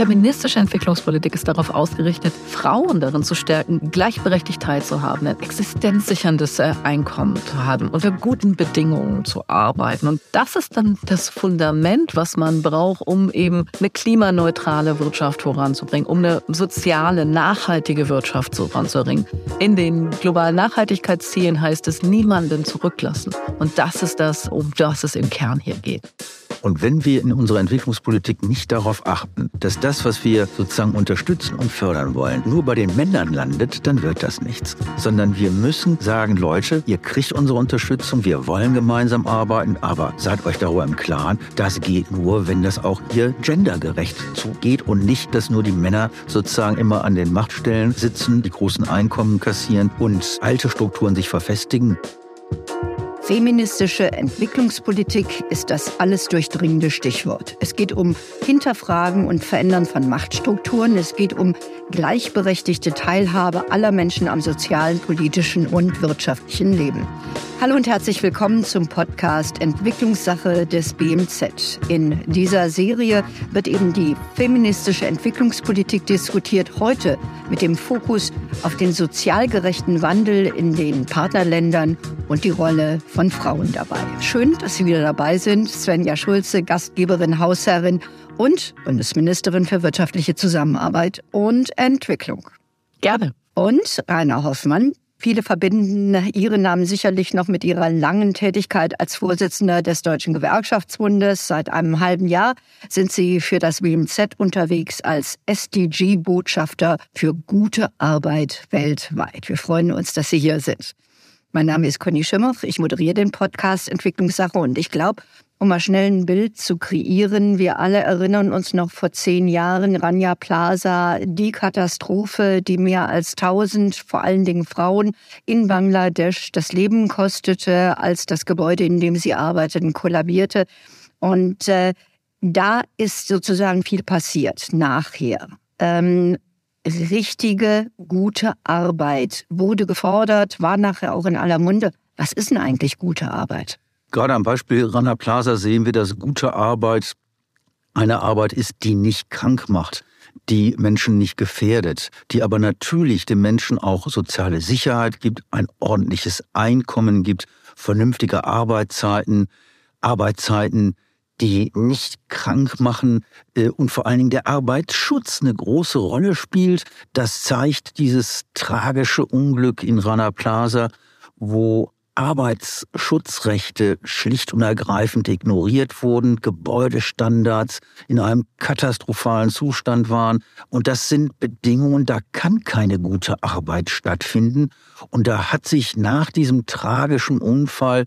Feministische Entwicklungspolitik ist darauf ausgerichtet, Frauen darin zu stärken, gleichberechtigt teilzuhaben, ein existenzsicherndes äh, Einkommen zu haben, unter guten Bedingungen zu arbeiten. Und das ist dann das Fundament, was man braucht, um eben eine klimaneutrale Wirtschaft voranzubringen, um eine soziale, nachhaltige Wirtschaft voranzubringen. In den globalen Nachhaltigkeitszielen heißt es, niemanden zurücklassen. Und das ist das, um das es im Kern hier geht. Und wenn wir in unserer Entwicklungspolitik nicht darauf achten, dass das, was wir sozusagen unterstützen und fördern wollen, nur bei den Männern landet, dann wird das nichts. Sondern wir müssen sagen, Leute, ihr kriegt unsere Unterstützung, wir wollen gemeinsam arbeiten, aber seid euch darüber im Klaren, das geht nur, wenn das auch hier gendergerecht zugeht und nicht, dass nur die Männer sozusagen immer an den Machtstellen sitzen, die großen Einkommen kassieren und alte Strukturen sich verfestigen. Feministische Entwicklungspolitik ist das alles durchdringende Stichwort. Es geht um Hinterfragen und Verändern von Machtstrukturen. Es geht um gleichberechtigte Teilhabe aller Menschen am sozialen, politischen und wirtschaftlichen Leben. Hallo und herzlich willkommen zum Podcast Entwicklungssache des BMZ. In dieser Serie wird eben die feministische Entwicklungspolitik diskutiert, heute mit dem Fokus auf den sozial gerechten Wandel in den Partnerländern und die Rolle von Frauen dabei. Schön, dass Sie wieder dabei sind. Svenja Schulze, Gastgeberin, Hausherrin und Bundesministerin für wirtschaftliche Zusammenarbeit und Entwicklung. Gerne. Und Rainer Hoffmann, Viele verbinden Ihren Namen sicherlich noch mit Ihrer langen Tätigkeit als Vorsitzender des Deutschen Gewerkschaftsbundes. Seit einem halben Jahr sind Sie für das WMZ unterwegs als SDG-Botschafter für gute Arbeit weltweit. Wir freuen uns, dass Sie hier sind. Mein Name ist Conny Schimmer. Ich moderiere den Podcast Entwicklungssache und ich glaube, um mal schnell ein Bild zu kreieren. Wir alle erinnern uns noch vor zehn Jahren Rania Plaza, die Katastrophe, die mehr als tausend, vor allen Dingen Frauen in Bangladesch das Leben kostete, als das Gebäude, in dem sie arbeiteten, kollabierte. Und äh, da ist sozusagen viel passiert nachher. Ähm, richtige, gute Arbeit wurde gefordert, war nachher auch in aller Munde. Was ist denn eigentlich gute Arbeit? Gerade am Beispiel Rana Plaza sehen wir, dass gute Arbeit eine Arbeit ist, die nicht krank macht, die Menschen nicht gefährdet, die aber natürlich den Menschen auch soziale Sicherheit gibt, ein ordentliches Einkommen gibt, vernünftige Arbeitszeiten, Arbeitszeiten, die nicht krank machen äh, und vor allen Dingen der Arbeitsschutz eine große Rolle spielt. Das zeigt dieses tragische Unglück in Rana Plaza, wo Arbeitsschutzrechte schlicht und ergreifend ignoriert wurden, Gebäudestandards in einem katastrophalen Zustand waren. Und das sind Bedingungen, da kann keine gute Arbeit stattfinden. Und da hat sich nach diesem tragischen Unfall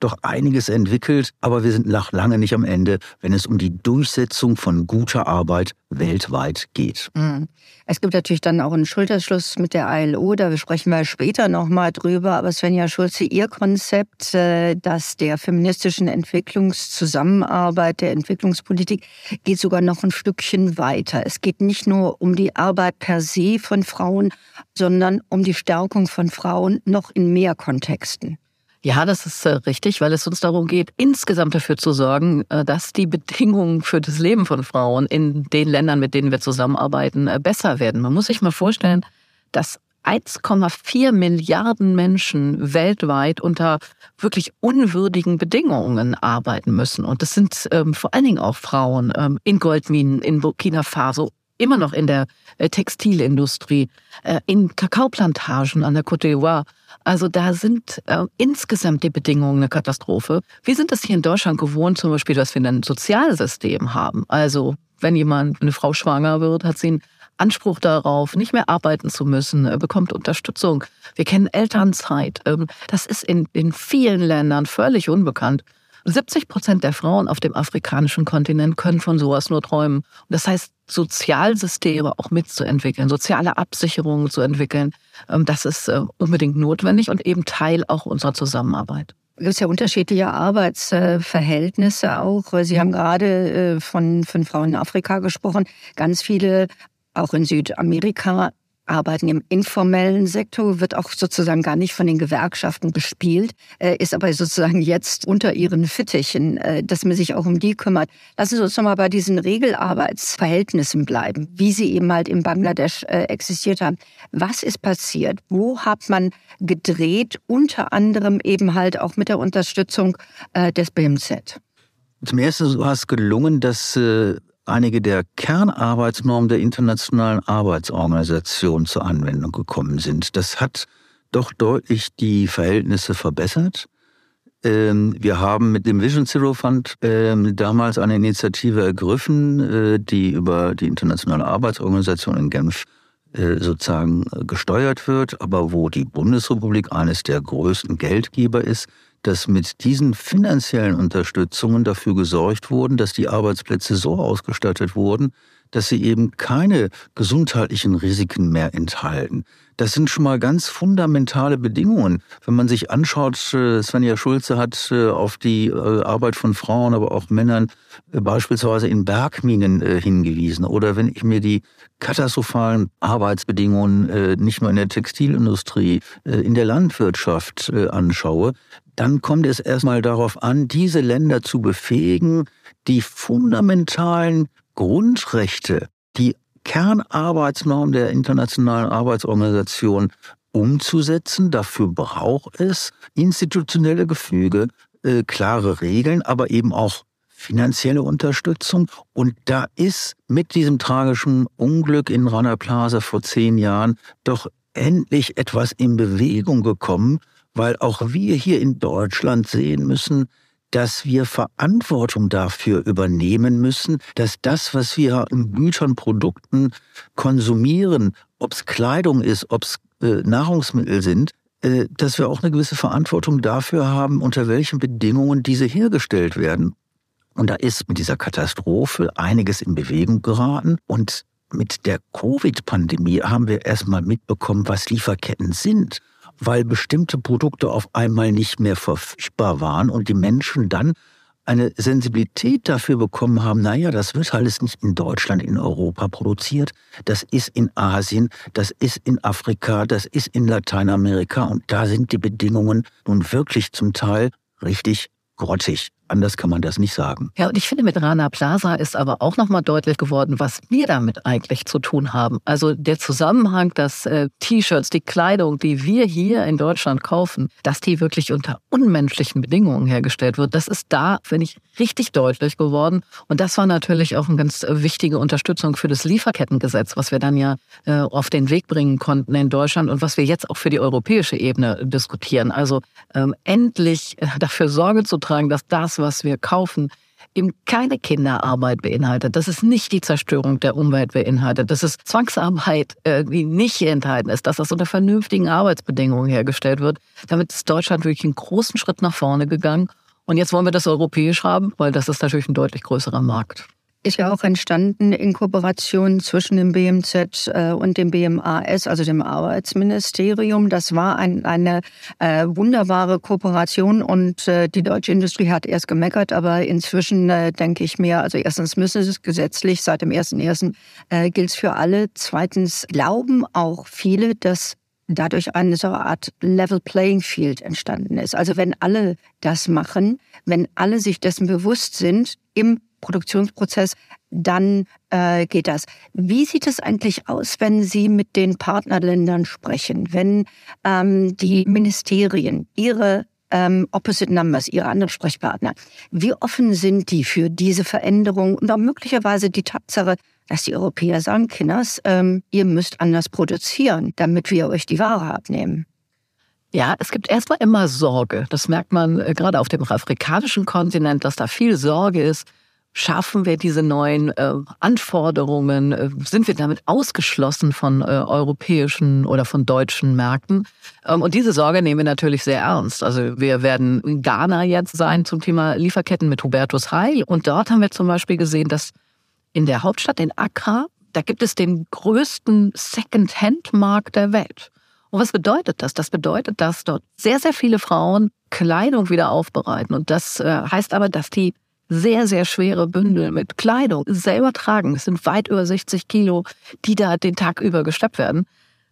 doch einiges entwickelt, aber wir sind noch lange nicht am Ende, wenn es um die Durchsetzung von guter Arbeit weltweit geht. Mhm. Es gibt natürlich dann auch einen Schulterschluss mit der ILO, da sprechen wir später nochmal drüber. Aber Svenja Schulze, Ihr Konzept, äh, das der feministischen Entwicklungszusammenarbeit, der Entwicklungspolitik, geht sogar noch ein Stückchen weiter. Es geht nicht nur um die Arbeit per se von Frauen, sondern um die Stärkung von Frauen noch in mehr Kontexten. Ja, das ist äh, richtig, weil es uns darum geht, insgesamt dafür zu sorgen, äh, dass die Bedingungen für das Leben von Frauen in den Ländern, mit denen wir zusammenarbeiten, äh, besser werden. Man muss sich mal vorstellen, dass 1,4 Milliarden Menschen weltweit unter wirklich unwürdigen Bedingungen arbeiten müssen. Und das sind ähm, vor allen Dingen auch Frauen ähm, in Goldminen, in Burkina Faso, immer noch in der äh, Textilindustrie, äh, in Kakaoplantagen an der Côte d'Ivoire. Also da sind äh, insgesamt die Bedingungen eine Katastrophe. Wir sind es hier in Deutschland gewohnt, zum Beispiel, dass wir ein Sozialsystem haben. Also wenn jemand, eine Frau schwanger wird, hat sie einen Anspruch darauf, nicht mehr arbeiten zu müssen, äh, bekommt Unterstützung. Wir kennen Elternzeit. Ähm, das ist in, in vielen Ländern völlig unbekannt. 70 Prozent der Frauen auf dem afrikanischen Kontinent können von sowas nur träumen. Das heißt, Sozialsysteme auch mitzuentwickeln, soziale Absicherungen zu entwickeln, das ist äh, unbedingt notwendig und eben Teil auch unserer Zusammenarbeit. Es gibt ja unterschiedliche Arbeitsverhältnisse auch. Sie haben gerade äh, von, von Frauen in Afrika gesprochen. Ganz viele, auch in Südamerika, arbeiten im informellen Sektor, wird auch sozusagen gar nicht von den Gewerkschaften bespielt, äh, ist aber sozusagen jetzt unter ihren Fittichen, äh, dass man sich auch um die kümmert. Lassen Sie uns nochmal bei diesen Regelarbeitsverhältnissen bleiben, wie sie eben halt in Bangladesch äh, existiert haben. Was ist passiert? Wo hat man gedreht? Unter anderem eben halt auch mit der Unterstützung des BMZ. Zum Ersten war es gelungen, dass einige der Kernarbeitsnormen der Internationalen Arbeitsorganisation zur Anwendung gekommen sind. Das hat doch deutlich die Verhältnisse verbessert. Ähm, wir haben mit dem Vision Zero Fund ähm, damals eine Initiative ergriffen, äh, die über die Internationale Arbeitsorganisation in Genf äh, sozusagen gesteuert wird, aber wo die Bundesrepublik eines der größten Geldgeber ist, dass mit diesen finanziellen Unterstützungen dafür gesorgt wurden, dass die Arbeitsplätze so ausgestattet wurden, dass sie eben keine gesundheitlichen Risiken mehr enthalten. Das sind schon mal ganz fundamentale Bedingungen. Wenn man sich anschaut, äh, Svenja Schulze hat äh, auf die äh, Arbeit von Frauen, aber auch Männern beispielsweise in Bergminen hingewiesen. Oder wenn ich mir die katastrophalen Arbeitsbedingungen nicht nur in der Textilindustrie, in der Landwirtschaft anschaue, dann kommt es erstmal darauf an, diese Länder zu befähigen, die fundamentalen Grundrechte, die Kernarbeitsnorm der Internationalen Arbeitsorganisation umzusetzen. Dafür braucht es institutionelle Gefüge, äh, klare Regeln, aber eben auch finanzielle Unterstützung. Und da ist mit diesem tragischen Unglück in Rana Plaza vor zehn Jahren doch endlich etwas in Bewegung gekommen, weil auch wir hier in Deutschland sehen müssen, dass wir Verantwortung dafür übernehmen müssen, dass das, was wir in Gütern, Produkten konsumieren, ob es Kleidung ist, ob es äh, Nahrungsmittel sind, äh, dass wir auch eine gewisse Verantwortung dafür haben, unter welchen Bedingungen diese hergestellt werden. Und da ist mit dieser Katastrophe einiges in Bewegung geraten und mit der Covid-Pandemie haben wir erstmal mitbekommen, was Lieferketten sind weil bestimmte Produkte auf einmal nicht mehr verfügbar waren und die Menschen dann eine Sensibilität dafür bekommen haben, naja, das wird alles nicht in Deutschland, in Europa produziert, das ist in Asien, das ist in Afrika, das ist in Lateinamerika und da sind die Bedingungen nun wirklich zum Teil richtig grottig. Anders kann man das nicht sagen. Ja, und ich finde, mit Rana Plaza ist aber auch nochmal deutlich geworden, was wir damit eigentlich zu tun haben. Also der Zusammenhang, dass äh, T-Shirts, die Kleidung, die wir hier in Deutschland kaufen, dass die wirklich unter unmenschlichen Bedingungen hergestellt wird, das ist da, finde ich, richtig deutlich geworden. Und das war natürlich auch eine ganz wichtige Unterstützung für das Lieferkettengesetz, was wir dann ja äh, auf den Weg bringen konnten in Deutschland und was wir jetzt auch für die europäische Ebene diskutieren. Also ähm, endlich äh, dafür Sorge zu tragen, dass das was wir kaufen, eben keine Kinderarbeit beinhaltet, dass es nicht die Zerstörung der Umwelt beinhaltet, dass es Zwangsarbeit äh, die nicht enthalten ist, dass das unter vernünftigen Arbeitsbedingungen hergestellt wird. Damit ist Deutschland wirklich einen großen Schritt nach vorne gegangen. Und jetzt wollen wir das europäisch haben, weil das ist natürlich ein deutlich größerer Markt ist ja auch entstanden in Kooperation zwischen dem BMZ äh, und dem BMAS, also dem Arbeitsministerium. Das war ein, eine äh, wunderbare Kooperation und äh, die deutsche Industrie hat erst gemeckert, aber inzwischen äh, denke ich mir, also erstens müssen es gesetzlich, seit dem 1.1. Äh, gilt es für alle. Zweitens glauben auch viele, dass dadurch eine so eine Art Level Playing Field entstanden ist. Also wenn alle das machen, wenn alle sich dessen bewusst sind, im Produktionsprozess, dann äh, geht das. Wie sieht es eigentlich aus, wenn Sie mit den Partnerländern sprechen, wenn ähm, die Ministerien ihre ähm, Opposite Numbers, ihre anderen Sprechpartner, wie offen sind die für diese Veränderung und auch möglicherweise die Tatsache, dass die Europäer sagen, Kinders, ähm, ihr müsst anders produzieren, damit wir euch die Ware abnehmen? Ja, es gibt erstmal immer Sorge. Das merkt man äh, gerade auf dem afrikanischen Kontinent, dass da viel Sorge ist Schaffen wir diese neuen äh, Anforderungen? Äh, sind wir damit ausgeschlossen von äh, europäischen oder von deutschen Märkten? Ähm, und diese Sorge nehmen wir natürlich sehr ernst. Also wir werden in Ghana jetzt sein zum Thema Lieferketten mit Hubertus Heil. Und dort haben wir zum Beispiel gesehen, dass in der Hauptstadt, in Accra, da gibt es den größten Second-Hand-Markt der Welt. Und was bedeutet das? Das bedeutet, dass dort sehr, sehr viele Frauen Kleidung wieder aufbereiten. Und das äh, heißt aber, dass die sehr, sehr schwere Bündel mit Kleidung selber tragen. Es sind weit über 60 Kilo, die da den Tag über gesteppt werden.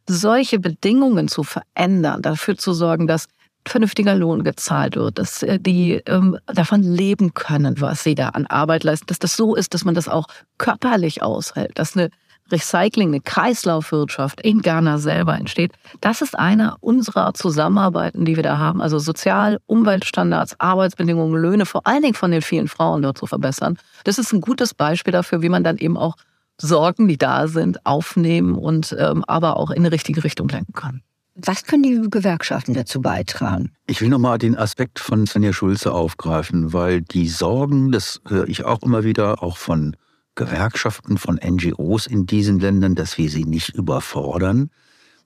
solche Bedingungen zu verändern, dafür zu sorgen, dass vernünftiger Lohn gezahlt wird, dass äh, die ähm, davon leben können, was sie da an Arbeit leisten, dass das so ist, dass man das auch körperlich aushält, dass eine Recycling, eine Kreislaufwirtschaft in Ghana selber entsteht. Das ist eine unserer Zusammenarbeiten, die wir da haben. Also Sozial-, Umweltstandards, Arbeitsbedingungen, Löhne, vor allen Dingen von den vielen Frauen dort zu verbessern. Das ist ein gutes Beispiel dafür, wie man dann eben auch Sorgen, die da sind, aufnehmen und ähm, aber auch in eine richtige Richtung lenken kann. Was können die Gewerkschaften dazu beitragen? Ich will nochmal den Aspekt von Svenja Schulze aufgreifen, weil die Sorgen, das höre ich auch immer wieder, auch von Gewerkschaften, von NGOs in diesen Ländern, dass wir sie nicht überfordern.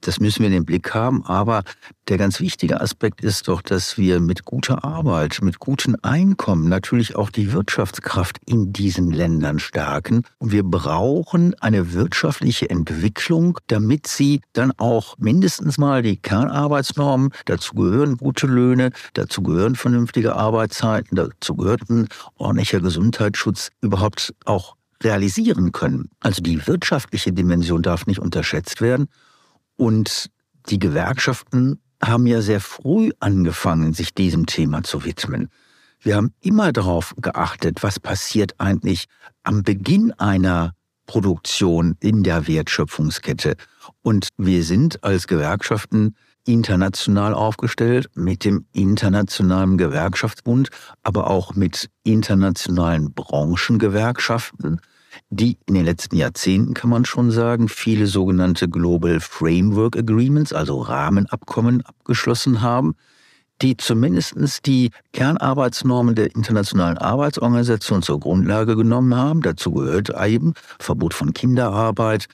Das müssen wir in den Blick haben. Aber der ganz wichtige Aspekt ist doch, dass wir mit guter Arbeit, mit gutem Einkommen natürlich auch die Wirtschaftskraft in diesen Ländern stärken. Und wir brauchen eine wirtschaftliche Entwicklung, damit sie dann auch mindestens mal die Kernarbeitsnormen, dazu gehören gute Löhne, dazu gehören vernünftige Arbeitszeiten, dazu gehört ein ordentlicher Gesundheitsschutz überhaupt auch realisieren können. Also die wirtschaftliche Dimension darf nicht unterschätzt werden. Und die Gewerkschaften haben ja sehr früh angefangen, sich diesem Thema zu widmen. Wir haben immer darauf geachtet, was passiert eigentlich am Beginn einer Produktion in der Wertschöpfungskette. Und wir sind als Gewerkschaften international aufgestellt mit dem Internationalen Gewerkschaftsbund, aber auch mit internationalen Branchengewerkschaften, die in den letzten Jahrzehnten, kann man schon sagen, viele sogenannte Global Framework Agreements, also Rahmenabkommen abgeschlossen haben, die zumindest die Kernarbeitsnormen der Internationalen Arbeitsorganisation zur Grundlage genommen haben. Dazu gehört eben Verbot von Kinderarbeit,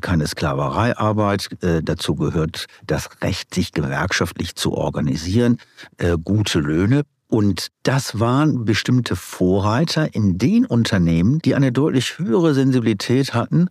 keine Sklavereiarbeit. Äh, dazu gehört das Recht, sich gewerkschaftlich zu organisieren, äh, gute Löhne. Und das waren bestimmte Vorreiter in den Unternehmen, die eine deutlich höhere Sensibilität hatten,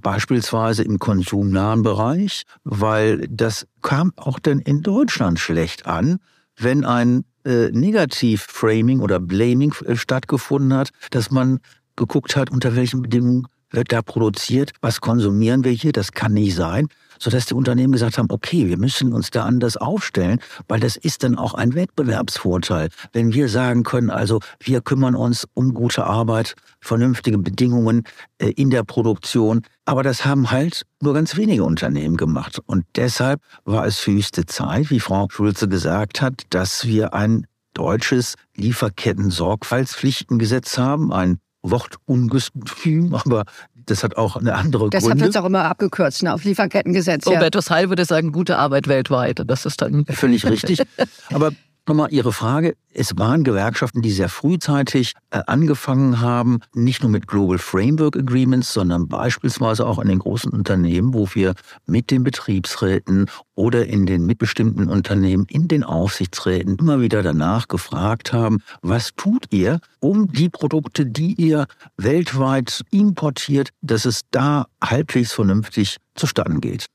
beispielsweise im konsumnahen Bereich, weil das kam auch dann in Deutschland schlecht an, wenn ein äh, Negativ-Framing oder Blaming stattgefunden hat, dass man geguckt hat, unter welchen Bedingungen wird da produziert, was konsumieren wir hier, das kann nicht sein, sodass die Unternehmen gesagt haben, okay, wir müssen uns da anders aufstellen, weil das ist dann auch ein Wettbewerbsvorteil, wenn wir sagen können, also wir kümmern uns um gute Arbeit, vernünftige Bedingungen äh, in der Produktion, aber das haben halt nur ganz wenige Unternehmen gemacht. Und deshalb war es höchste Zeit, wie Frau Schulze gesagt hat, dass wir ein deutsches Lieferketten-Sorgfaltspflichtengesetz haben, ein Wortungestüm, aber das hat auch eine andere Deshalb Gründe. wird es auch immer abgekürzt ne, auf Lieferkettengesetz. Robertus ja. Heil würde sagen, gute Arbeit weltweit. Das ist dann völlig richtig. Aber Nochmal Ihre Frage. Es waren Gewerkschaften, die sehr frühzeitig äh, angefangen haben, nicht nur mit Global Framework Agreements, sondern beispielsweise auch in den großen Unternehmen, wo wir mit den Betriebsräten oder in den mitbestimmten Unternehmen, in den Aufsichtsräten immer wieder danach gefragt haben, was tut ihr, um die Produkte, die ihr weltweit importiert, dass es da halbwegs vernünftig zustande geht.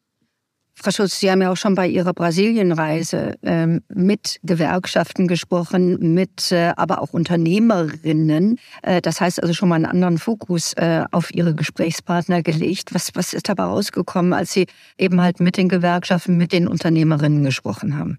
Frau Schulz, Sie haben ja auch schon bei Ihrer Brasilienreise ähm, mit Gewerkschaften gesprochen, mit äh, aber auch Unternehmerinnen. Äh, das heißt also schon mal einen anderen Fokus äh, auf Ihre Gesprächspartner gelegt. Was, was ist dabei rausgekommen, als Sie eben halt mit den Gewerkschaften, mit den Unternehmerinnen gesprochen haben?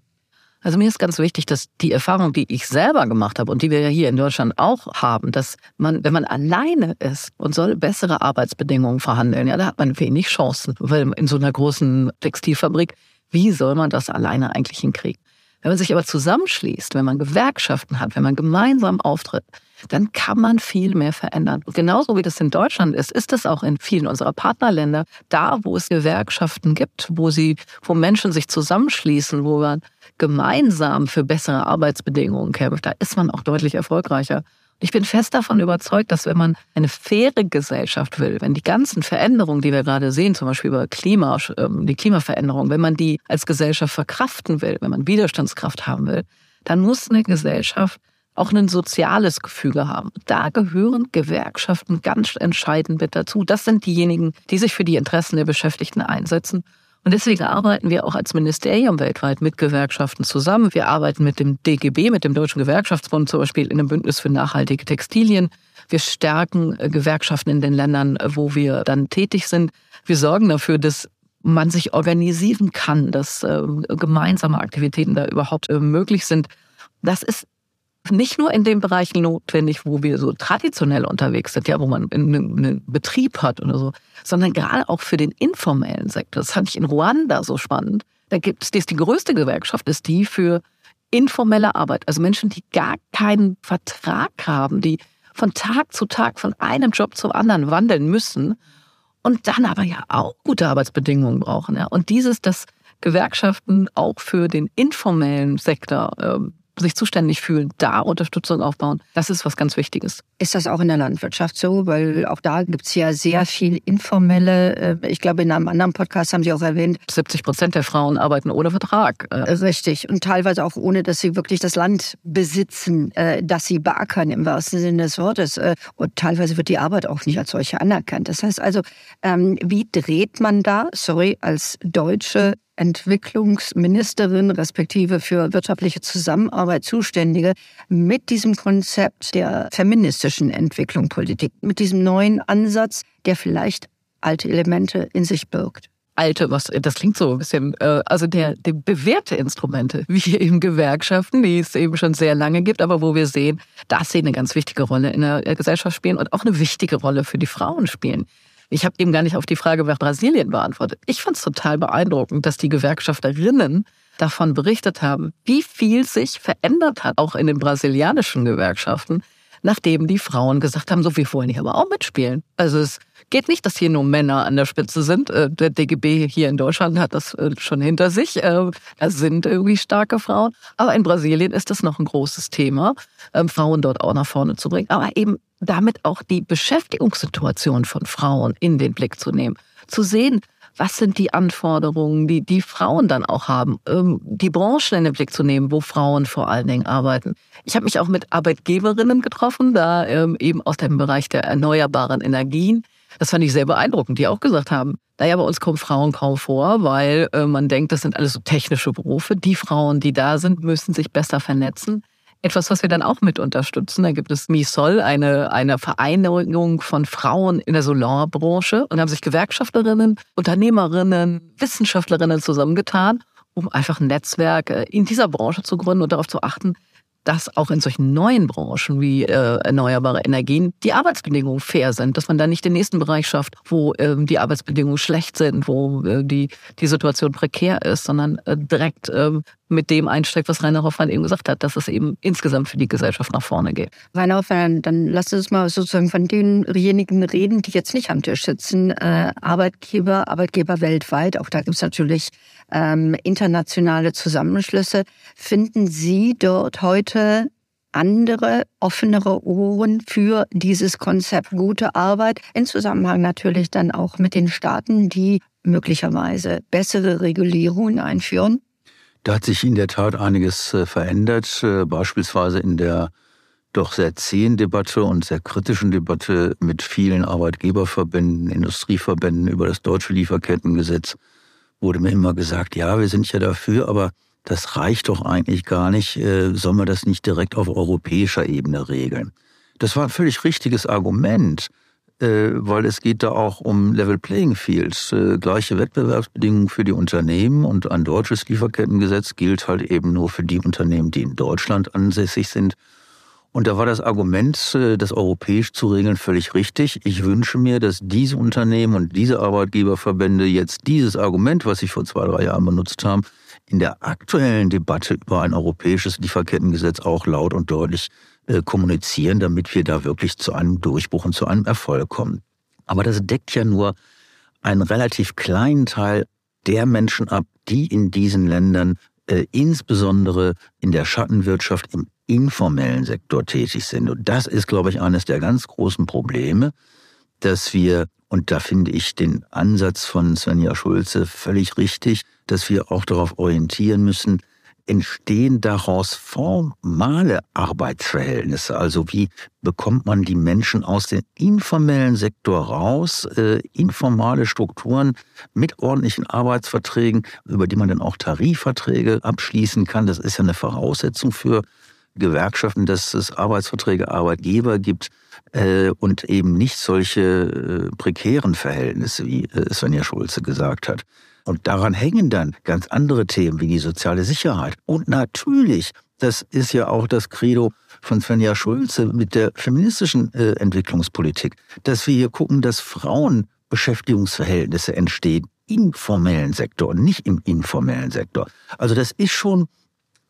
Also mir ist ganz wichtig, dass die Erfahrung, die ich selber gemacht habe und die wir ja hier in Deutschland auch haben, dass man, wenn man alleine ist und soll bessere Arbeitsbedingungen verhandeln, ja, da hat man wenig Chancen, weil in so einer großen Textilfabrik, wie soll man das alleine eigentlich hinkriegen? Wenn man sich aber zusammenschließt, wenn man Gewerkschaften hat, wenn man gemeinsam auftritt, dann kann man viel mehr verändern. Genauso wie das in Deutschland ist, ist das auch in vielen unserer Partnerländer, da wo es Gewerkschaften gibt, wo sie, wo Menschen sich zusammenschließen, wo man gemeinsam für bessere Arbeitsbedingungen kämpft, da ist man auch deutlich erfolgreicher. Ich bin fest davon überzeugt, dass wenn man eine faire Gesellschaft will, wenn die ganzen Veränderungen, die wir gerade sehen, zum Beispiel über Klima, ähm, die Klimaveränderung, wenn man die als Gesellschaft verkraften will, wenn man Widerstandskraft haben will, dann muss eine Gesellschaft auch ein soziales Gefüge haben. Da gehören Gewerkschaften ganz entscheidend mit dazu. Das sind diejenigen, die sich für die Interessen der Beschäftigten einsetzen. Und deswegen arbeiten wir auch als Ministerium weltweit mit Gewerkschaften zusammen. Wir arbeiten mit dem DGB, mit dem Deutschen Gewerkschaftsbund zum Beispiel in einem Bündnis für nachhaltige Textilien. Wir stärken äh, Gewerkschaften in den Ländern, äh, wo wir dann tätig sind. Wir sorgen dafür, dass man sich organisieren kann, dass äh, gemeinsame Aktivitäten da überhaupt äh, möglich sind. Das ist nicht nur in den Bereichen notwendig, wo wir so traditionell unterwegs sind, ja, wo man einen, Betrieb hat oder so, sondern gerade auch für den informellen Sektor. Das fand ich in Ruanda so spannend. Da gibt es, die, die größte Gewerkschaft ist die für informelle Arbeit. Also Menschen, die gar keinen Vertrag haben, die von Tag zu Tag von einem Job zum anderen wandeln müssen und dann aber ja auch gute Arbeitsbedingungen brauchen. Ja. Und dieses, dass Gewerkschaften auch für den informellen Sektor ähm, sich zuständig fühlen, da Unterstützung aufbauen. Das ist was ganz Wichtiges. Ist das auch in der Landwirtschaft so? Weil auch da gibt's ja sehr viel informelle, äh, ich glaube, in einem anderen Podcast haben Sie auch erwähnt. 70 Prozent der Frauen arbeiten ohne Vertrag. Äh, Richtig. Und teilweise auch ohne, dass sie wirklich das Land besitzen, äh, dass sie beackern im wahrsten Sinne des Wortes. Und teilweise wird die Arbeit auch nicht als solche anerkannt. Das heißt also, ähm, wie dreht man da, sorry, als Deutsche Entwicklungsministerin respektive für wirtschaftliche Zusammenarbeit zuständige mit diesem Konzept der feministischen Entwicklung Politik, mit diesem neuen Ansatz, der vielleicht alte Elemente in sich birgt alte, was das klingt so ein bisschen, äh, also der, der bewährte Instrumente, wie eben Gewerkschaften, die es eben schon sehr lange gibt, aber wo wir sehen, dass sie eine ganz wichtige Rolle in der Gesellschaft spielen und auch eine wichtige Rolle für die Frauen spielen. Ich habe eben gar nicht auf die Frage nach Brasilien beantwortet. Ich fand es total beeindruckend, dass die Gewerkschafterinnen davon berichtet haben, wie viel sich verändert hat, auch in den brasilianischen Gewerkschaften, nachdem die Frauen gesagt haben, so wir wollen hier aber auch mitspielen. Also es geht nicht, dass hier nur Männer an der Spitze sind. Äh, der DGB hier in Deutschland hat das äh, schon hinter sich. Äh, da sind irgendwie starke Frauen. Aber in Brasilien ist das noch ein großes Thema, ähm, Frauen dort auch nach vorne zu bringen. Aber eben damit auch die Beschäftigungssituation von Frauen in den Blick zu nehmen. Zu sehen, was sind die Anforderungen, die die Frauen dann auch haben, ähm, die Branchen in den Blick zu nehmen, wo Frauen vor allen Dingen arbeiten. Ich habe mich auch mit Arbeitgeberinnen getroffen, da ähm, eben aus dem Bereich der erneuerbaren Energien. Das fand ich sehr beeindruckend, die auch gesagt haben, naja, bei uns kommen Frauen kaum vor, weil äh, man denkt, das sind alles so technische Berufe. Die Frauen, die da sind, müssen sich besser vernetzen. Etwas, was wir dann auch mit unterstützen. Da gibt es MISOL, eine, eine Vereinigung von Frauen in der Solarbranche. Und da haben sich Gewerkschafterinnen, Unternehmerinnen, Wissenschaftlerinnen zusammengetan, um einfach ein Netzwerk äh, in dieser Branche zu gründen und darauf zu achten, dass auch in solchen neuen Branchen wie äh, erneuerbare Energien die Arbeitsbedingungen fair sind, dass man da nicht den nächsten Bereich schafft, wo ähm, die Arbeitsbedingungen schlecht sind, wo äh, die, die Situation prekär ist, sondern äh, direkt ähm, mit dem einsteigt, was Rainer Hoffmann eben gesagt hat, dass es eben insgesamt für die Gesellschaft nach vorne geht. Rainer Hoffmann, dann lass uns mal sozusagen von denjenigen reden, die jetzt nicht am Tisch sitzen. Äh, Arbeitgeber, Arbeitgeber weltweit, auch da gibt es natürlich ähm, internationale Zusammenschlüsse. Finden Sie dort heute andere, offenere Ohren für dieses Konzept gute Arbeit, in Zusammenhang natürlich dann auch mit den Staaten, die möglicherweise bessere Regulierungen einführen? Da hat sich in der Tat einiges äh, verändert, äh, beispielsweise in der doch sehr zähen Debatte und sehr kritischen Debatte mit vielen Arbeitgeberverbänden, Industrieverbänden über das deutsche Lieferkettengesetz wurde mir immer gesagt, ja, wir sind ja dafür, aber das reicht doch eigentlich gar nicht, äh, sollen wir das nicht direkt auf europäischer Ebene regeln? Das war ein völlig richtiges Argument, äh, weil es geht da auch um Level Playing Fields, äh, gleiche Wettbewerbsbedingungen für die Unternehmen und ein deutsches Lieferkettengesetz gilt halt eben nur für die Unternehmen, die in Deutschland ansässig sind und da war das Argument, äh, das europäisch zu regeln, völlig richtig. Ich wünsche mir, dass diese Unternehmen und diese Arbeitgeberverbände jetzt dieses Argument, was sie vor zwei, drei Jahren benutzt haben, in der aktuellen Debatte über ein europäisches Lieferkettengesetz auch laut und deutlich äh, kommunizieren, damit wir da wirklich zu einem Durchbruch und zu einem Erfolg kommen. Aber das deckt ja nur einen relativ kleinen Teil der Menschen ab, die in diesen Ländern äh, insbesondere in der Schattenwirtschaft, im informellen Sektor tätig sind. Und das ist, glaube ich, eines der ganz großen Probleme, dass wir, und da finde ich den Ansatz von Svenja Schulze völlig richtig, dass wir auch darauf orientieren müssen, entstehen daraus formale Arbeitsverhältnisse? Also wie bekommt man die Menschen aus dem informellen Sektor raus, äh, informale Strukturen mit ordentlichen Arbeitsverträgen, über die man dann auch Tarifverträge abschließen kann? Das ist ja eine Voraussetzung für Gewerkschaften, dass es Arbeitsverträge Arbeitgeber gibt äh, und eben nicht solche äh, prekären Verhältnisse, wie äh, Svenja Schulze gesagt hat. Und daran hängen dann ganz andere Themen wie die soziale Sicherheit. Und natürlich, das ist ja auch das Credo von Svenja Schulze mit der feministischen äh, Entwicklungspolitik, dass wir hier gucken, dass Frauen Beschäftigungsverhältnisse entstehen im formellen Sektor und nicht im informellen Sektor. Also das ist schon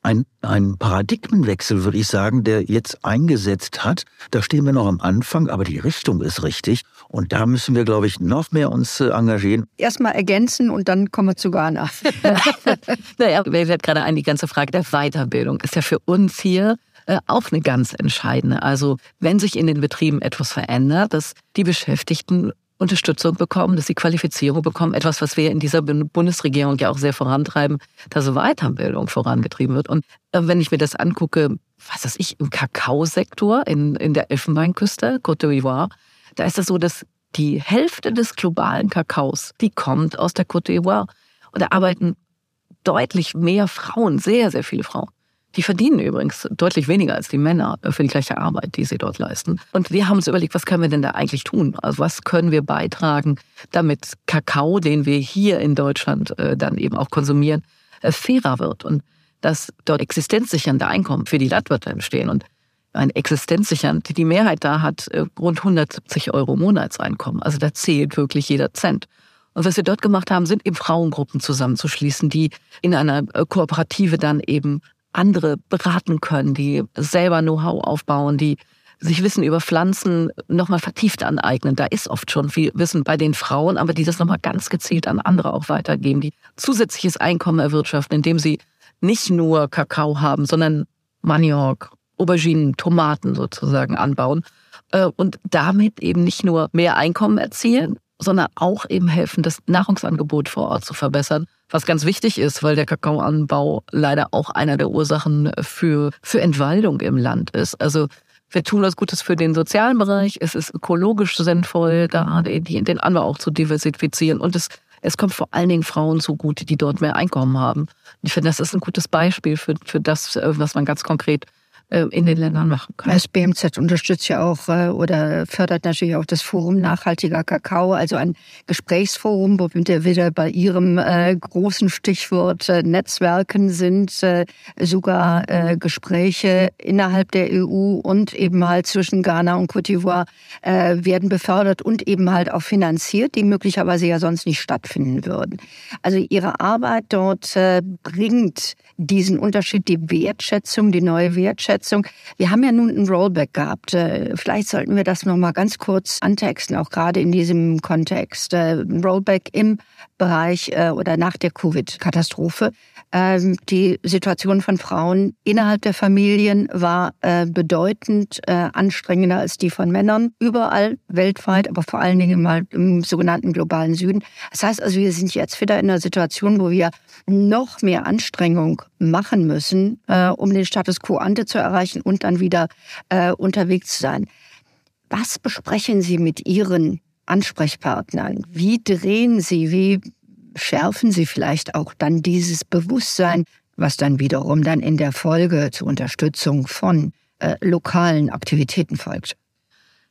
ein, ein Paradigmenwechsel, würde ich sagen, der jetzt eingesetzt hat. Da stehen wir noch am Anfang, aber die Richtung ist richtig. Und da müssen wir, glaube ich, noch mehr uns äh, engagieren. Erstmal ergänzen und dann kommen wir zu Ghana. naja, mir fällt gerade ein, die ganze Frage der Weiterbildung ist ja für uns hier äh, auch eine ganz entscheidende. Also wenn sich in den Betrieben etwas verändert, dass die Beschäftigten Unterstützung bekommen, dass sie Qualifizierung bekommen. Etwas, was wir in dieser Bundesregierung ja auch sehr vorantreiben, dass Weiterbildung vorangetrieben wird. Und äh, wenn ich mir das angucke, was weiß ich, im Kakaosektor in, in der Elfenbeinküste, Côte d'Ivoire, da ist es so, dass die Hälfte des globalen Kakaos, die kommt aus der Côte d'Ivoire. Und da arbeiten deutlich mehr Frauen, sehr, sehr viele Frauen. Die verdienen übrigens deutlich weniger als die Männer für die gleiche Arbeit, die sie dort leisten. Und wir haben uns überlegt, was können wir denn da eigentlich tun? Also was können wir beitragen, damit Kakao, den wir hier in Deutschland äh, dann eben auch konsumieren, äh, fairer wird und dass dort existenzsichernde Einkommen für die Landwirte entstehen. Und ein existenzsichernd, die Mehrheit da hat äh, rund 170 Euro Monatseinkommen. Also da zählt wirklich jeder Cent. Und was wir dort gemacht haben, sind eben Frauengruppen zusammenzuschließen, die in einer Kooperative dann eben andere beraten können, die selber Know-how aufbauen, die sich Wissen über Pflanzen nochmal vertieft aneignen. Da ist oft schon viel Wissen bei den Frauen, aber die das nochmal ganz gezielt an andere auch weitergeben, die zusätzliches Einkommen erwirtschaften, indem sie nicht nur Kakao haben, sondern Maniok, Auberginen, Tomaten sozusagen anbauen äh, und damit eben nicht nur mehr Einkommen erzielen, sondern auch eben helfen, das Nahrungsangebot vor Ort zu verbessern was ganz wichtig ist, weil der Kakaoanbau leider auch einer der Ursachen für, für Entwaldung im Land ist. Also wir tun was Gutes für den sozialen Bereich. Es ist ökologisch sinnvoll, da den Anbau auch zu diversifizieren. Und es, es kommt vor allen Dingen Frauen zugute, die dort mehr Einkommen haben. Ich finde, das ist ein gutes Beispiel für, für das, äh, was man ganz konkret in den Ländern machen kann. Das BMZ unterstützt ja auch äh, oder fördert natürlich auch das Forum Nachhaltiger Kakao, also ein Gesprächsforum, wo wir wieder bei Ihrem äh, großen Stichwort Netzwerken sind, sogar Gespräche innerhalb der EU und eben halt zwischen Ghana und Cote d'Ivoire werden befördert und eben halt auch finanziert, die möglicherweise ja sonst nicht stattfinden würden. Also Ihre Arbeit dort bringt diesen Unterschied, die Wertschätzung, die neue Wertschätzung. Wir haben ja nun ein Rollback gehabt. Äh, vielleicht sollten wir das noch mal ganz kurz antexten, auch gerade in diesem Kontext. Äh, Rollback im Bereich äh, oder nach der Covid-Katastrophe. Ähm, die Situation von Frauen innerhalb der Familien war bedeutend anstrengender als die von Männern überall weltweit, aber vor allen Dingen mal im sogenannten globalen Süden. Das heißt also, wir sind jetzt wieder in einer Situation, wo wir noch mehr Anstrengung machen müssen, äh, um den Status quo ante zu erreichen und dann wieder äh, unterwegs zu sein. Was besprechen Sie mit Ihren Ansprechpartnern? Wie drehen Sie, wie schärfen Sie vielleicht auch dann dieses Bewusstsein, was dann wiederum dann in der Folge zur Unterstützung von äh, lokalen Aktivitäten folgt?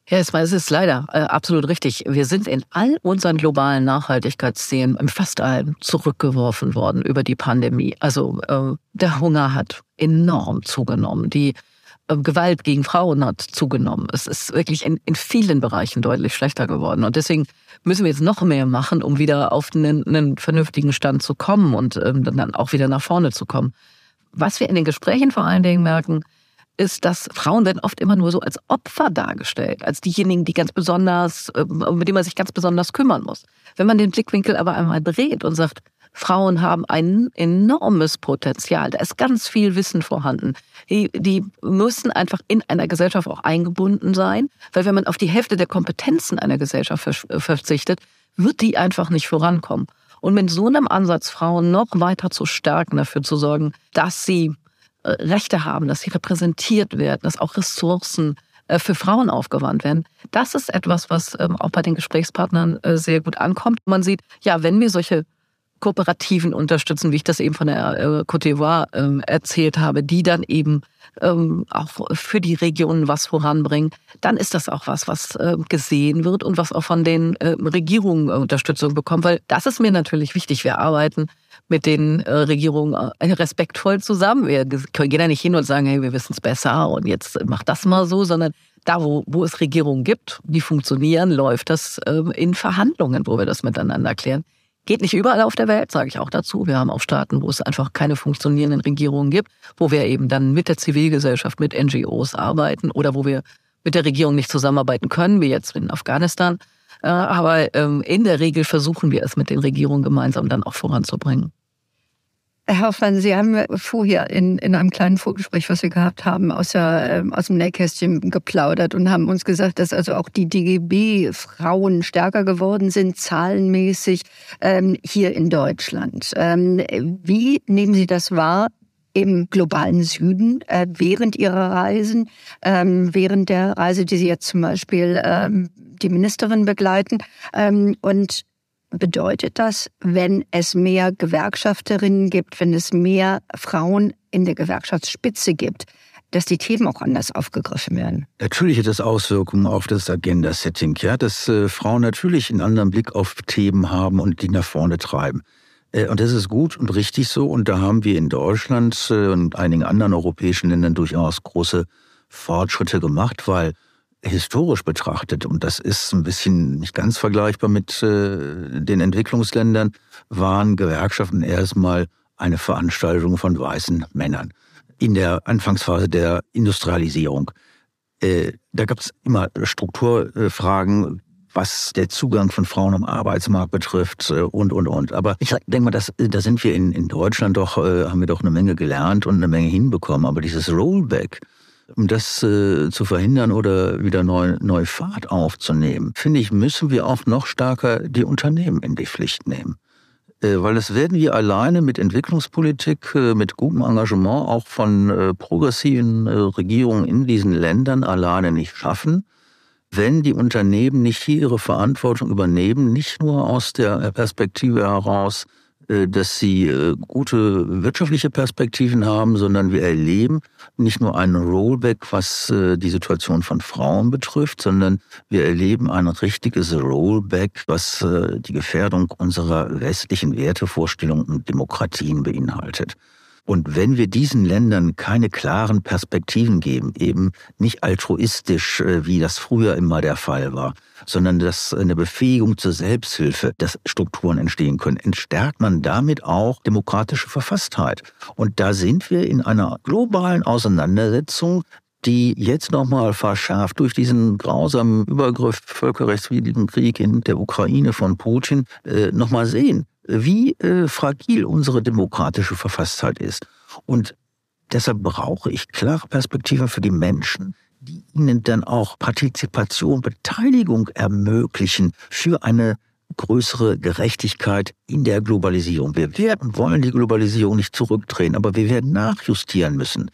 Ja, es ist leider äh, absolut richtig. Wir sind in all unseren globalen Nachhaltigkeitszielen im fast allem zurückgeworfen worden über die Pandemie. Also äh, der Hunger hat enorm zugenommen. Die Gewalt gegen Frauen hat zugenommen. Es ist wirklich in, in vielen Bereichen deutlich schlechter geworden. Und deswegen müssen wir jetzt noch mehr machen, um wieder auf einen, einen vernünftigen Stand zu kommen und ähm, dann auch wieder nach vorne zu kommen. Was wir in den Gesprächen vor allen Dingen merken, ist, dass Frauen werden oft immer nur so als Opfer dargestellt, als diejenigen, die ganz besonders, äh, mit denen man sich ganz besonders kümmern muss. Wenn man den Blickwinkel aber einmal dreht und sagt, Frauen haben ein enormes Potenzial, da ist ganz viel Wissen vorhanden. Die, die müssen einfach in einer Gesellschaft auch eingebunden sein, weil wenn man auf die Hälfte der Kompetenzen einer Gesellschaft verzichtet, wird die einfach nicht vorankommen. Und mit so einem Ansatz, Frauen noch weiter zu stärken, dafür zu sorgen, dass sie äh, Rechte haben, dass sie repräsentiert werden, dass auch Ressourcen äh, für Frauen aufgewandt werden. Das ist etwas, was ähm, auch bei den Gesprächspartnern äh, sehr gut ankommt. Man sieht, ja, wenn wir solche Kooperativen unterstützen, wie ich das eben von der äh, Côte d'Ivoire äh, erzählt habe, die dann eben ähm, auch für die Regionen was voranbringen, dann ist das auch was, was äh, gesehen wird und was auch von den äh, Regierungen Unterstützung bekommt. Weil das ist mir natürlich wichtig. Wir arbeiten mit den äh, Regierungen äh, respektvoll zusammen. Wir gehen ja nicht hin und sagen, hey, wir wissen es besser und jetzt macht das mal so, sondern da, wo, wo es Regierungen gibt, die funktionieren, läuft das äh, in Verhandlungen, wo wir das miteinander klären. Geht nicht überall auf der Welt, sage ich auch dazu. Wir haben auch Staaten, wo es einfach keine funktionierenden Regierungen gibt, wo wir eben dann mit der Zivilgesellschaft, mit NGOs arbeiten oder wo wir mit der Regierung nicht zusammenarbeiten können, wie jetzt in Afghanistan. Äh, aber ähm, in der Regel versuchen wir es mit den Regierungen gemeinsam dann auch voranzubringen. Herr Hoffmann, Sie haben vorher in, in einem kleinen Vorgespräch, was wir gehabt haben, aus, der, ähm, aus dem Nähkästchen geplaudert und haben uns gesagt, dass also auch die DGB-Frauen stärker geworden sind, zahlenmäßig ähm, hier in Deutschland. Ähm, wie nehmen Sie das wahr? im globalen Süden äh, während ihrer Reisen, ähm, während der Reise, die Sie jetzt zum Beispiel ähm, die Ministerin begleiten. Ähm, und bedeutet das, wenn es mehr Gewerkschafterinnen gibt, wenn es mehr Frauen in der Gewerkschaftsspitze gibt, dass die Themen auch anders aufgegriffen werden. Natürlich hat das Auswirkungen auf das Agenda-Setting, ja, dass äh, Frauen natürlich einen anderen Blick auf Themen haben und die nach vorne treiben. Äh, und das ist gut und richtig so. Und da haben wir in Deutschland äh, und einigen anderen europäischen Ländern durchaus große Fortschritte gemacht, weil historisch betrachtet, und das ist ein bisschen nicht ganz vergleichbar mit äh, den Entwicklungsländern, waren Gewerkschaften erstmal eine Veranstaltung von weißen Männern in der Anfangsphase der Industrialisierung. Äh, da gab es immer Strukturfragen, was der Zugang von Frauen am Arbeitsmarkt betrifft äh, und, und, und. Aber ich denke mal, das, da sind wir in, in Deutschland doch, äh, haben wir doch eine Menge gelernt und eine Menge hinbekommen. Aber dieses Rollback, um das äh, zu verhindern oder wieder neu, neu Fahrt aufzunehmen, finde ich, müssen wir auch noch stärker die Unternehmen in die Pflicht nehmen. Äh, weil das werden wir alleine mit Entwicklungspolitik, äh, mit gutem Engagement auch von äh, progressiven äh, Regierungen in diesen Ländern alleine nicht schaffen wenn die Unternehmen nicht hier ihre Verantwortung übernehmen, nicht nur aus der Perspektive heraus, dass sie äh, gute wirtschaftliche Perspektiven haben, sondern wir erleben nicht nur einen Rollback, was äh, die Situation von Frauen betrifft, sondern wir erleben ein richtiges Rollback, was die Gefährdung unserer westlichen Wertevorstellungen und Demokratien beinhaltet. Und wenn wir diesen Ländern keine klaren Perspektiven geben, eben nicht altruistisch, äh, wie das früher immer der Fall war, sondern dass eine Befähigung zur Selbsthilfe, dass Strukturen entstehen können, entstärkt man damit auch demokratische Verfasstheit. Und da sind wir in einer globalen Auseinandersetzung, die jetzt nochmal verschärft durch diesen grausamen Übergriff, völkerrechtswidrigen Krieg in der Ukraine von Putin, äh, nochmal sehen wie äh, fragil unsere demokratische Verfasstheit ist. Und deshalb brauche ich klare Perspektiven für die Menschen, die ihnen dann auch Partizipation, Beteiligung ermöglichen für eine größere Gerechtigkeit in der Globalisierung. Wir werden wollen die Globalisierung nicht zurückdrehen, aber wir werden nachjustieren müssen.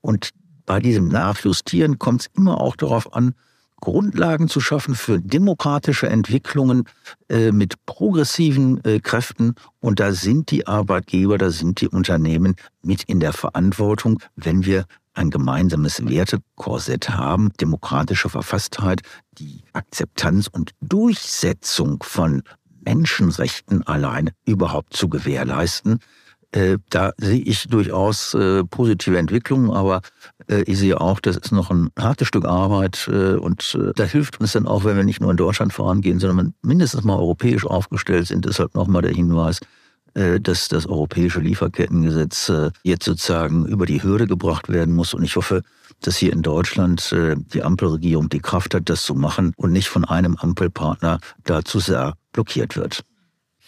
Und bei diesem Nachjustieren kommt es immer auch darauf an, Grundlagen zu schaffen für demokratische Entwicklungen äh, mit progressiven äh, Kräften. Und da sind die Arbeitgeber, da sind die Unternehmen mit in der Verantwortung, wenn wir ein gemeinsames Wertekorsett haben, demokratische Verfasstheit, die Akzeptanz und Durchsetzung von Menschenrechten allein überhaupt zu gewährleisten. Äh, da sehe ich durchaus äh, positive Entwicklungen, aber äh, ich sehe auch, das ist noch ein hartes Stück Arbeit äh, und äh, da hilft uns dann auch, wenn wir nicht nur in Deutschland vorangehen, sondern mindestens mal europäisch aufgestellt sind. Deshalb nochmal der Hinweis, dass das europäische Lieferkettengesetz jetzt sozusagen über die Hürde gebracht werden muss. Und ich hoffe, dass hier in Deutschland die Ampelregierung die Kraft hat, das zu machen und nicht von einem Ampelpartner dazu sehr blockiert wird.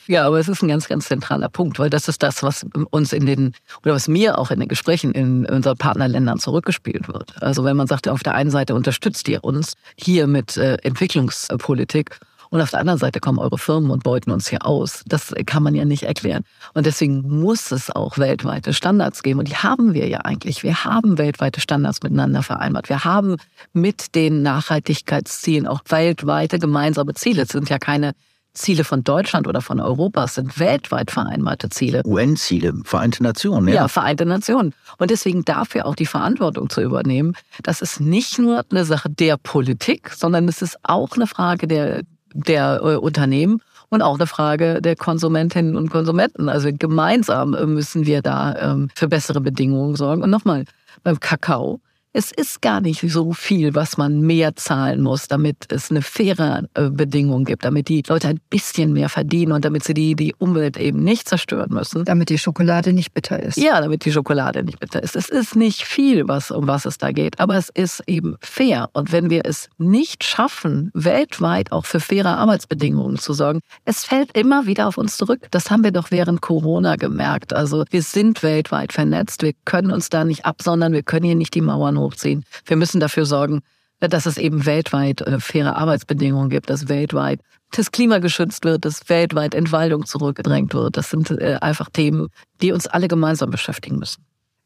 Ja, aber es ist ein ganz, ganz zentraler Punkt, weil das ist das, was uns in den, oder was mir auch in den Gesprächen in unseren Partnerländern zurückgespielt wird. Also wenn man sagt, auf der einen Seite unterstützt ihr uns hier mit äh, Entwicklungspolitik und auf der anderen Seite kommen eure Firmen und beuten uns hier aus. Das kann man ja nicht erklären. Und deswegen muss es auch weltweite Standards geben. Und die haben wir ja eigentlich. Wir haben weltweite Standards miteinander vereinbart. Wir haben mit den Nachhaltigkeitszielen auch weltweite gemeinsame Ziele. Es sind ja keine Ziele von Deutschland oder von Europa sind weltweit vereinbarte Ziele. UN-Ziele, Vereinte Nationen. Ja. ja, Vereinte Nationen. Und deswegen dafür auch die Verantwortung zu übernehmen, das ist nicht nur eine Sache der Politik, sondern es ist auch eine Frage der, der äh, Unternehmen und auch eine Frage der Konsumentinnen und Konsumenten. Also gemeinsam müssen wir da ähm, für bessere Bedingungen sorgen. Und nochmal, beim Kakao es ist gar nicht so viel, was man mehr zahlen muss, damit es eine faire äh, Bedingung gibt, damit die Leute ein bisschen mehr verdienen und damit sie die, die Umwelt eben nicht zerstören müssen. Damit die Schokolade nicht bitter ist. Ja, damit die Schokolade nicht bitter ist. Es ist nicht viel, was, um was es da geht, aber es ist eben fair. Und wenn wir es nicht schaffen, weltweit auch für faire Arbeitsbedingungen zu sorgen, es fällt immer wieder auf uns zurück. Das haben wir doch während Corona gemerkt. Also wir sind weltweit vernetzt. Wir können uns da nicht absondern. Wir können hier nicht die Mauern hochziehen. Wir müssen dafür sorgen, dass es eben weltweit äh, faire Arbeitsbedingungen gibt, dass weltweit das Klima geschützt wird, dass weltweit Entwaldung zurückgedrängt wird. Das sind äh, einfach Themen, die uns alle gemeinsam beschäftigen müssen.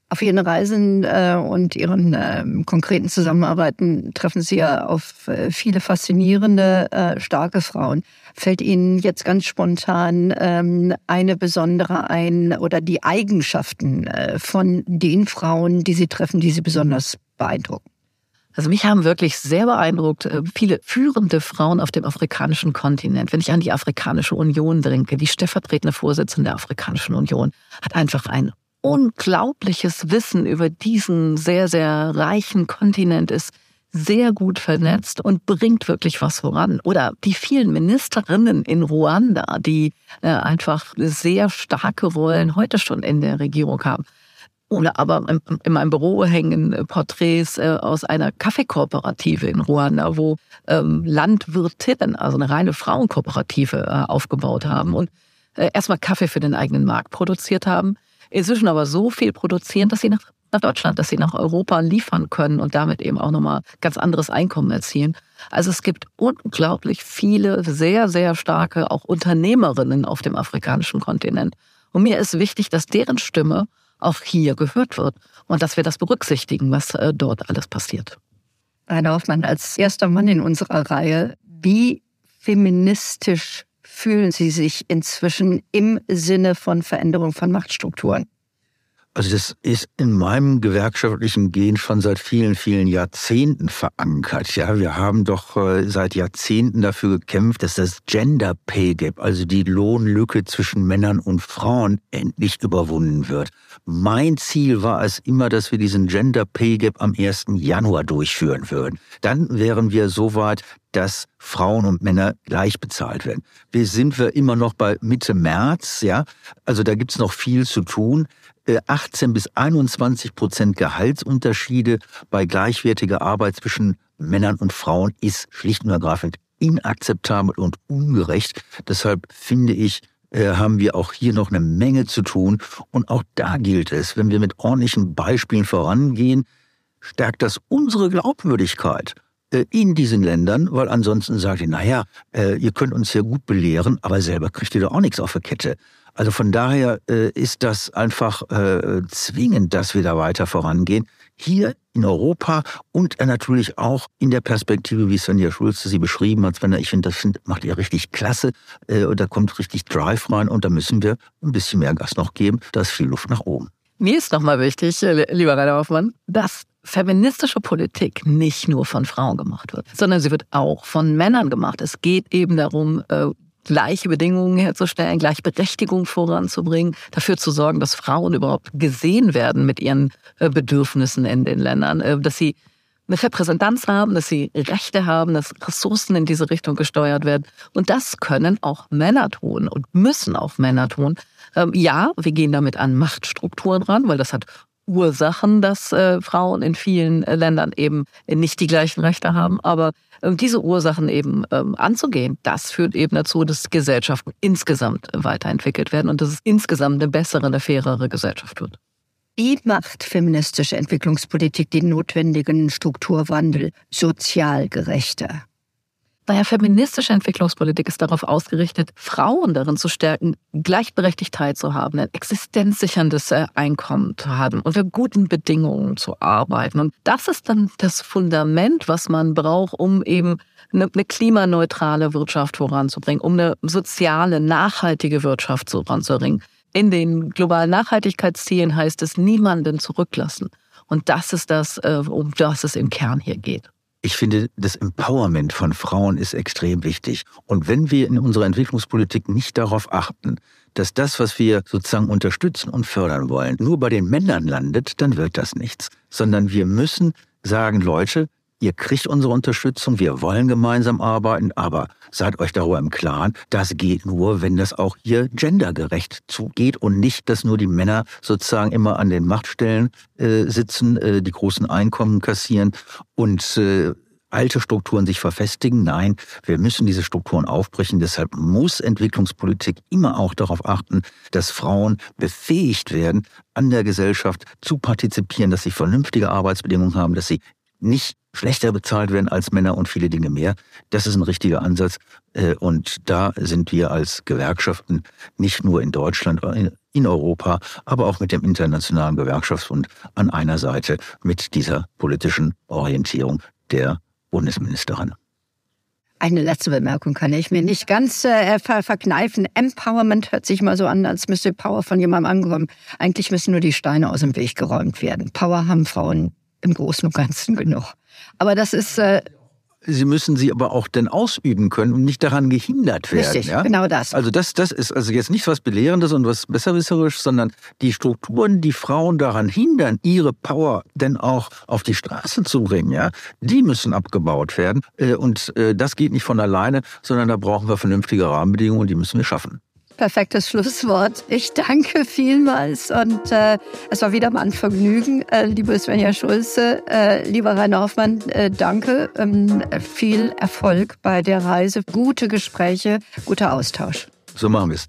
Auf Ihren Reisen äh, und Ihren konkreten Zusammenarbeiten treffen Sie ja auf viele faszinierende, starke Frauen. Fällt Ihnen jetzt ganz spontan ähm, eine besondere ein oder die Eigenschaften von den Frauen, die Sie treffen, die Sie besonders beeindrucken? Also mich haben wirklich sehr beeindruckt äh, viele führende Frauen auf dem afrikanischen Kontinent. Wenn ich an die Afrikanische Union denke, die stellvertretende Vorsitzende der Afrikanischen Union hat einfach ein unglaubliches Wissen über diesen sehr, sehr reichen Kontinent, ist sehr gut vernetzt und bringt wirklich was voran. Oder die vielen Ministerinnen in Ruanda, die äh, einfach sehr starke Rollen heute schon in der Regierung haben. Oder aber in meinem Büro hängen Porträts äh, aus einer Kaffeekooperative in Ruanda, wo ähm, Landwirtinnen, also eine reine Frauenkooperative, äh, aufgebaut haben und erstmal Kaffee für den eigenen Markt produziert haben, inzwischen aber so viel produzieren, dass sie nach Deutschland, dass sie nach Europa liefern können und damit eben auch nochmal ganz anderes Einkommen erzielen. Also es gibt unglaublich viele sehr, sehr starke auch Unternehmerinnen auf dem afrikanischen Kontinent. Und mir ist wichtig, dass deren Stimme auch hier gehört wird und dass wir das berücksichtigen, was äh, dort alles passiert. Rainer Hoffmann, als erster Mann in unserer Reihe, wie feministisch fühlen Sie sich inzwischen im Sinne von Veränderung von Machtstrukturen? Also das ist in meinem gewerkschaftlichen Gehen schon seit vielen, vielen Jahrzehnten verankert. Ja, wir haben doch äh, seit Jahrzehnten dafür gekämpft, dass das Gender Pay Gap, also die Lohnlücke zwischen Männern und Frauen, endlich überwunden wird. Mein Ziel war es immer, dass wir diesen Gender Pay Gap am 1. Januar durchführen würden. Dann wären wir so weit, dass Frauen und Männer gleich bezahlt werden. Wir sind wir immer noch bei Mitte März, ja. Also da gibt's noch viel zu tun. 18 bis 21 Prozent Gehaltsunterschiede bei gleichwertiger Arbeit zwischen Männern und Frauen ist schlicht und ergreifend inakzeptabel und ungerecht. Deshalb finde ich, äh, haben wir auch hier noch eine Menge zu tun. Und auch da gilt es, wenn wir mit ordentlichen Beispielen vorangehen, stärkt das unsere Glaubwürdigkeit äh, in diesen Ländern, weil ansonsten sagt ihr, naja, äh, ihr könnt uns ja gut belehren, aber selber kriegt ihr doch auch nichts auf der Kette. Also von daher äh, ist das einfach äh, zwingend, dass wir da weiter vorangehen. Hier in Europa und natürlich auch in der Perspektive, wie Svenja Schulze sie beschrieben hat. Svenja, ich finde, das find, macht ihr richtig klasse. Äh, und da kommt richtig Drive rein und da müssen wir ein bisschen mehr Gas noch geben. Da ist viel Luft nach oben. Mir ist nochmal wichtig, äh, lieber Rainer Hoffmann, dass feministische Politik nicht nur von Frauen gemacht wird, sondern sie wird auch von Männern gemacht. Es geht eben darum, äh, gleiche Bedingungen herzustellen, Gleichberechtigung voranzubringen, dafür zu sorgen, dass Frauen überhaupt gesehen werden mit ihren äh, Bedürfnissen in den Ländern, äh, dass sie eine Repräsentanz haben, dass sie Rechte haben, dass Ressourcen in diese Richtung gesteuert werden. Und das können auch Männer tun und müssen auch Männer tun. Ähm, ja, wir gehen damit an Machtstrukturen ran, weil das hat Ursachen, dass äh, Frauen in vielen Ländern eben nicht die gleichen Rechte haben. Aber ähm, diese Ursachen eben ähm, anzugehen, das führt eben dazu, dass Gesellschaften insgesamt weiterentwickelt werden und dass es insgesamt eine bessere, eine fairere Gesellschaft wird. Wie macht feministische Entwicklungspolitik den notwendigen Strukturwandel sozial gerechter? Naja, feministische Entwicklungspolitik ist darauf ausgerichtet, Frauen darin zu stärken, gleichberechtigt teilzuhaben, ein existenzsicherndes äh, Einkommen zu haben, unter guten Bedingungen zu arbeiten. Und das ist dann das Fundament, was man braucht, um eben eine, eine klimaneutrale Wirtschaft voranzubringen, um eine soziale, nachhaltige Wirtschaft voranzubringen. In den globalen Nachhaltigkeitszielen heißt es niemanden zurücklassen. Und das ist das, äh, um das es im Kern hier geht. Ich finde, das Empowerment von Frauen ist extrem wichtig. Und wenn wir in unserer Entwicklungspolitik nicht darauf achten, dass das, was wir sozusagen unterstützen und fördern wollen, nur bei den Männern landet, dann wird das nichts. Sondern wir müssen sagen, Leute, ihr kriegt unsere Unterstützung, wir wollen gemeinsam arbeiten, aber seid euch darüber im Klaren, das geht nur, wenn das auch hier gendergerecht zugeht und nicht, dass nur die Männer sozusagen immer an den Machtstellen äh, sitzen, äh, die großen Einkommen kassieren und äh, alte Strukturen sich verfestigen. Nein, wir müssen diese Strukturen aufbrechen. Deshalb muss Entwicklungspolitik immer auch darauf achten, dass Frauen befähigt werden, an der Gesellschaft zu partizipieren, dass sie vernünftige Arbeitsbedingungen haben, dass sie nicht schlechter bezahlt werden als Männer und viele Dinge mehr. Das ist ein richtiger Ansatz. Äh, und da sind wir als Gewerkschaften nicht nur in Deutschland, in Europa, aber auch mit dem Internationalen Gewerkschaftsbund an einer Seite mit dieser politischen Orientierung der Bundesministerin. Eine letzte Bemerkung kann ich mir nicht ganz äh, ver verkneifen. Empowerment hört sich mal so an, als müsste Power von jemandem angeräumt. Eigentlich müssen nur die Steine aus dem Weg geräumt werden. Power haben Frauen im Großen und Ganzen genug. Aber das ist. Äh, Sie müssen sie aber auch denn ausüben können und nicht daran gehindert werden. Richtig, ja? genau das. Also das, das ist also jetzt nicht was Belehrendes und was Besserwisserisches, sondern die Strukturen, die Frauen daran hindern, ihre Power denn auch auf die Straße zu bringen, ja, die müssen abgebaut werden. Äh, und äh, das geht nicht von alleine, sondern da brauchen wir vernünftige Rahmenbedingungen und die müssen wir schaffen. Perfektes Schlusswort. Ich danke vielmals und äh, es war wieder mal ein Vergnügen, äh, liebe Svenja Schulze, äh, lieber Rainer Hoffmann, äh, danke. Ähm, viel Erfolg bei der Reise, gute Gespräche, guter Austausch. So machen wir es.